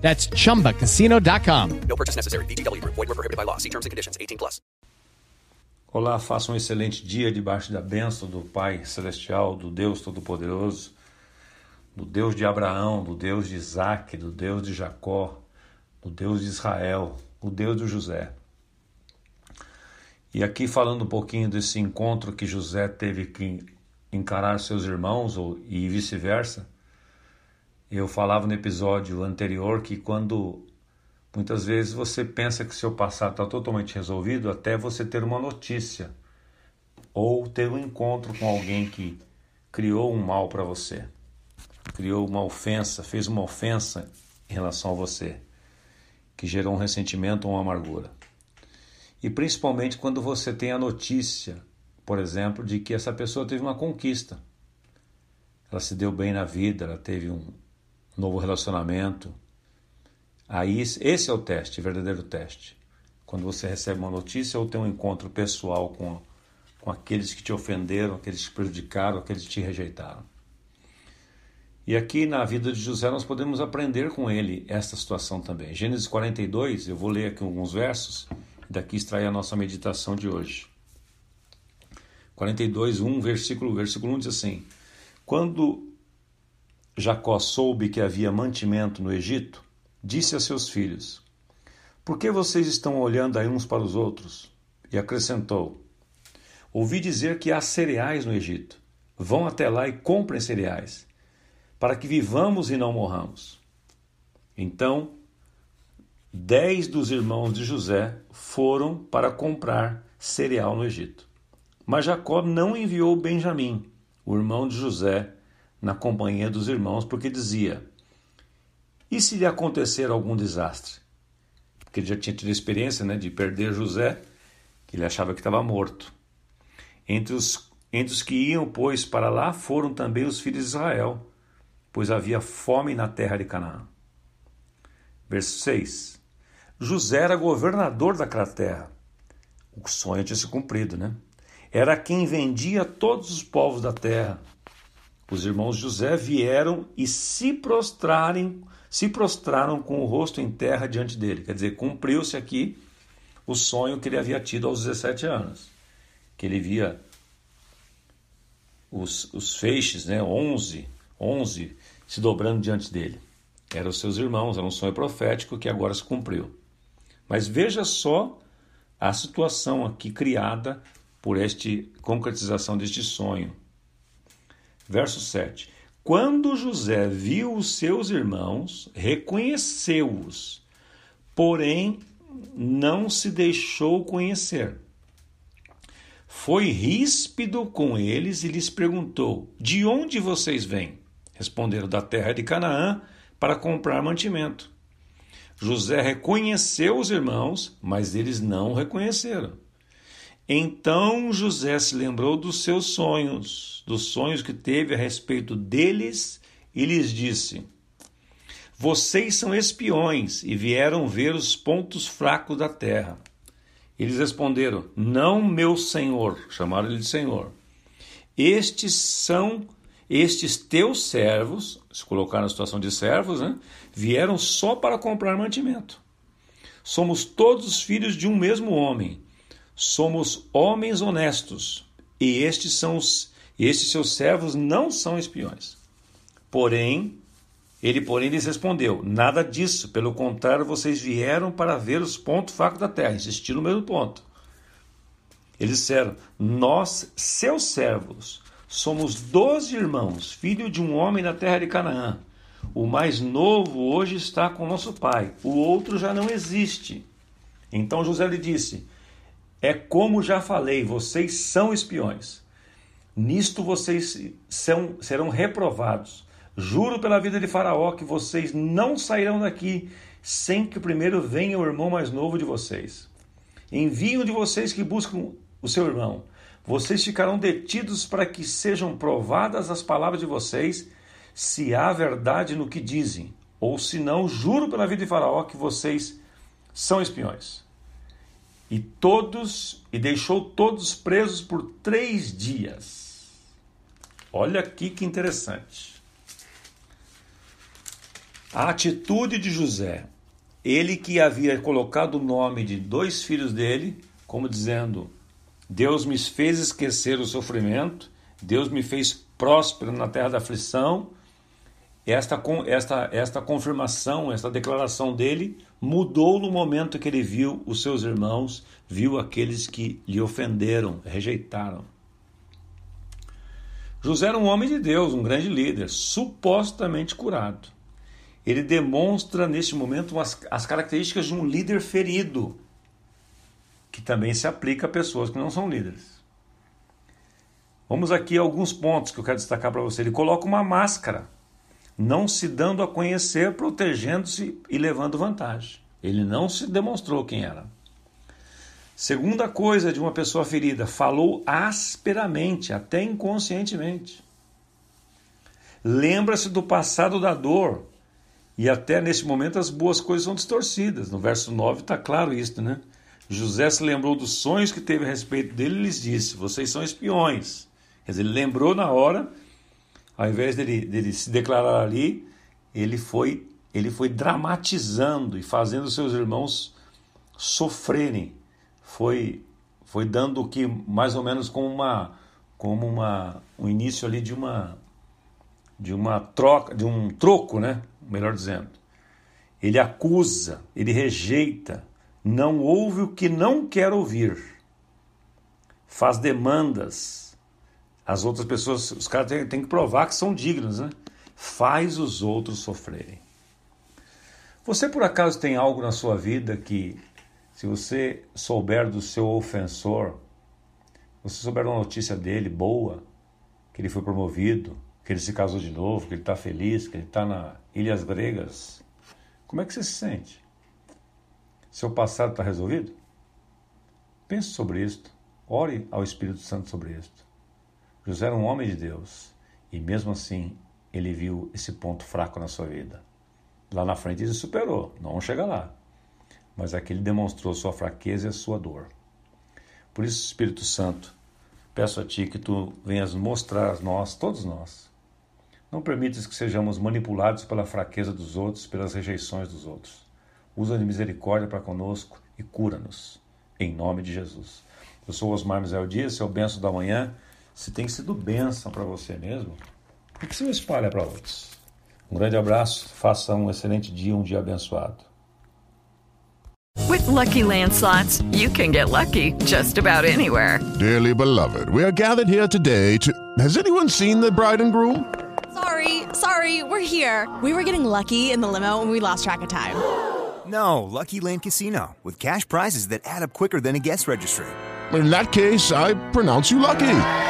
That's chumbacasino.com. No purchase necessary. VGW Group. Void were prohibited by law. See terms and conditions. 18 plus. Olá, faça um excelente dia debaixo da bênção do Pai Celestial, do Deus Todo-Poderoso, do Deus de Abraão, do Deus de Isaac, do Deus de Jacó, do Deus de Israel, o Deus de José. E aqui falando um pouquinho desse encontro que José teve que encarar seus irmãos ou, e vice-versa, eu falava no episódio anterior que quando muitas vezes você pensa que seu passado está totalmente resolvido até você ter uma notícia ou ter um encontro com alguém que criou um mal para você, criou uma ofensa, fez uma ofensa em relação a você, que gerou um ressentimento ou uma amargura. E principalmente quando você tem a notícia, por exemplo, de que essa pessoa teve uma conquista. Ela se deu bem na vida, ela teve um, novo relacionamento. Aí esse é o teste, o verdadeiro teste. Quando você recebe uma notícia ou tem um encontro pessoal com, com aqueles que te ofenderam, aqueles que te prejudicaram, aqueles que te rejeitaram. E aqui na vida de José nós podemos aprender com ele esta situação também. Gênesis 42, eu vou ler aqui alguns versos, daqui extrair a nossa meditação de hoje. 42, 1, versículo, versículo 1 diz assim: Quando Jacó soube que havia mantimento no Egito, disse a seus filhos: Por que vocês estão olhando aí uns para os outros? E acrescentou: Ouvi dizer que há cereais no Egito. Vão até lá e comprem cereais, para que vivamos e não morramos. Então, dez dos irmãos de José foram para comprar cereal no Egito. Mas Jacó não enviou Benjamim, o irmão de José, na companhia dos irmãos, porque dizia: E se lhe acontecer algum desastre? Porque ele já tinha tido experiência né, de perder José, que ele achava que estava morto. Entre os, entre os que iam, pois, para lá foram também os filhos de Israel, pois havia fome na terra de Canaã. Verso 6. José era governador daquela terra. O sonho tinha se cumprido, né? Era quem vendia todos os povos da terra os irmãos José vieram e se prostrarem, se prostraram com o rosto em terra diante dele. Quer dizer, cumpriu-se aqui o sonho que ele havia tido aos 17 anos, que ele via os, os feixes, né, 11, 11 se dobrando diante dele. Eram seus irmãos, era um sonho profético que agora se cumpriu. Mas veja só a situação aqui criada por esta concretização deste sonho. Verso 7. Quando José viu os seus irmãos, reconheceu-os, porém não se deixou conhecer. Foi ríspido com eles e lhes perguntou: De onde vocês vêm? Responderam: Da terra de Canaã, para comprar mantimento. José reconheceu os irmãos, mas eles não o reconheceram. Então José se lembrou dos seus sonhos, dos sonhos que teve a respeito deles, e lhes disse: Vocês são espiões e vieram ver os pontos fracos da terra. Eles responderam: Não, meu senhor, chamaram ele de senhor. Estes são estes teus servos, se colocar na situação de servos, né, vieram só para comprar mantimento. Somos todos filhos de um mesmo homem somos homens honestos, e estes são os, estes seus servos não são espiões. Porém, ele porém lhes respondeu: Nada disso, pelo contrário, vocês vieram para ver os pontos fracos da terra, insistir no mesmo ponto. Eles disseram: Nós, seus servos, somos doze irmãos, filho de um homem na terra de Canaã. O mais novo hoje está com nosso pai, o outro já não existe. Então José lhe disse: é como já falei, vocês são espiões. Nisto vocês são, serão reprovados. Juro pela vida de Faraó que vocês não sairão daqui sem que primeiro venha o irmão mais novo de vocês. Envie um de vocês que buscam o seu irmão. Vocês ficarão detidos para que sejam provadas as palavras de vocês, se há verdade no que dizem, ou se não, juro pela vida de Faraó que vocês são espiões. E todos, e deixou todos presos por três dias. Olha aqui que interessante. A atitude de José, ele que havia colocado o nome de dois filhos dele, como dizendo: Deus me fez esquecer o sofrimento, Deus me fez próspero na terra da aflição. Esta, esta, esta confirmação, esta declaração dele mudou no momento que ele viu os seus irmãos, viu aqueles que lhe ofenderam, rejeitaram. José era um homem de Deus, um grande líder, supostamente curado. Ele demonstra neste momento as, as características de um líder ferido, que também se aplica a pessoas que não são líderes. Vamos aqui a alguns pontos que eu quero destacar para você. Ele coloca uma máscara, não se dando a conhecer, protegendo-se e levando vantagem. Ele não se demonstrou quem era. Segunda coisa de uma pessoa ferida, falou asperamente, até inconscientemente. Lembra-se do passado da dor. E até nesse momento as boas coisas são distorcidas. No verso 9 está claro isso, né? José se lembrou dos sonhos que teve a respeito dele e lhes disse: Vocês são espiões. Quer dizer, ele lembrou na hora, ao invés dele, dele se declarar ali, ele foi, ele foi dramatizando e fazendo seus irmãos sofrerem. Foi, foi dando o que mais ou menos como uma como uma um início ali de uma de uma troca, de um troco, né? Melhor dizendo. Ele acusa, ele rejeita, não ouve o que não quer ouvir, faz demandas. As outras pessoas, os caras têm, têm que provar que são dignos, né? Faz os outros sofrerem. Você por acaso tem algo na sua vida que, se você souber do seu ofensor, você souber uma notícia dele boa, que ele foi promovido, que ele se casou de novo, que ele está feliz, que ele está na Ilhas Gregas, como é que você se sente? Seu passado está resolvido? Pense sobre isto. Ore ao Espírito Santo sobre isto. José era um homem de Deus e, mesmo assim, ele viu esse ponto fraco na sua vida. Lá na frente ele superou, não chega lá. Mas aqui ele demonstrou sua fraqueza e a sua dor. Por isso, Espírito Santo, peço a Ti que Tu venhas mostrar a nós, todos nós. Não permitas que sejamos manipulados pela fraqueza dos outros, pelas rejeições dos outros usa de misericórdia para conosco e cura-nos, em nome de Jesus. Eu sou Osmar Misael Dias, seu benção da manhã. Se tem sido bênção para você mesmo, por que você não espalha para outros? Um grande abraço, faça um excelente dia, um dia abençoado. With lucky landslots, you can get lucky just about anywhere. Dearly beloved, we are gathered here today to. Has anyone seen the bride and groom? Sorry, sorry, we're here. We were getting lucky in the limo and we lost track of time. No, Lucky Land Casino, with cash prizes that add up quicker than a guest registry. In that case, I pronounce you lucky.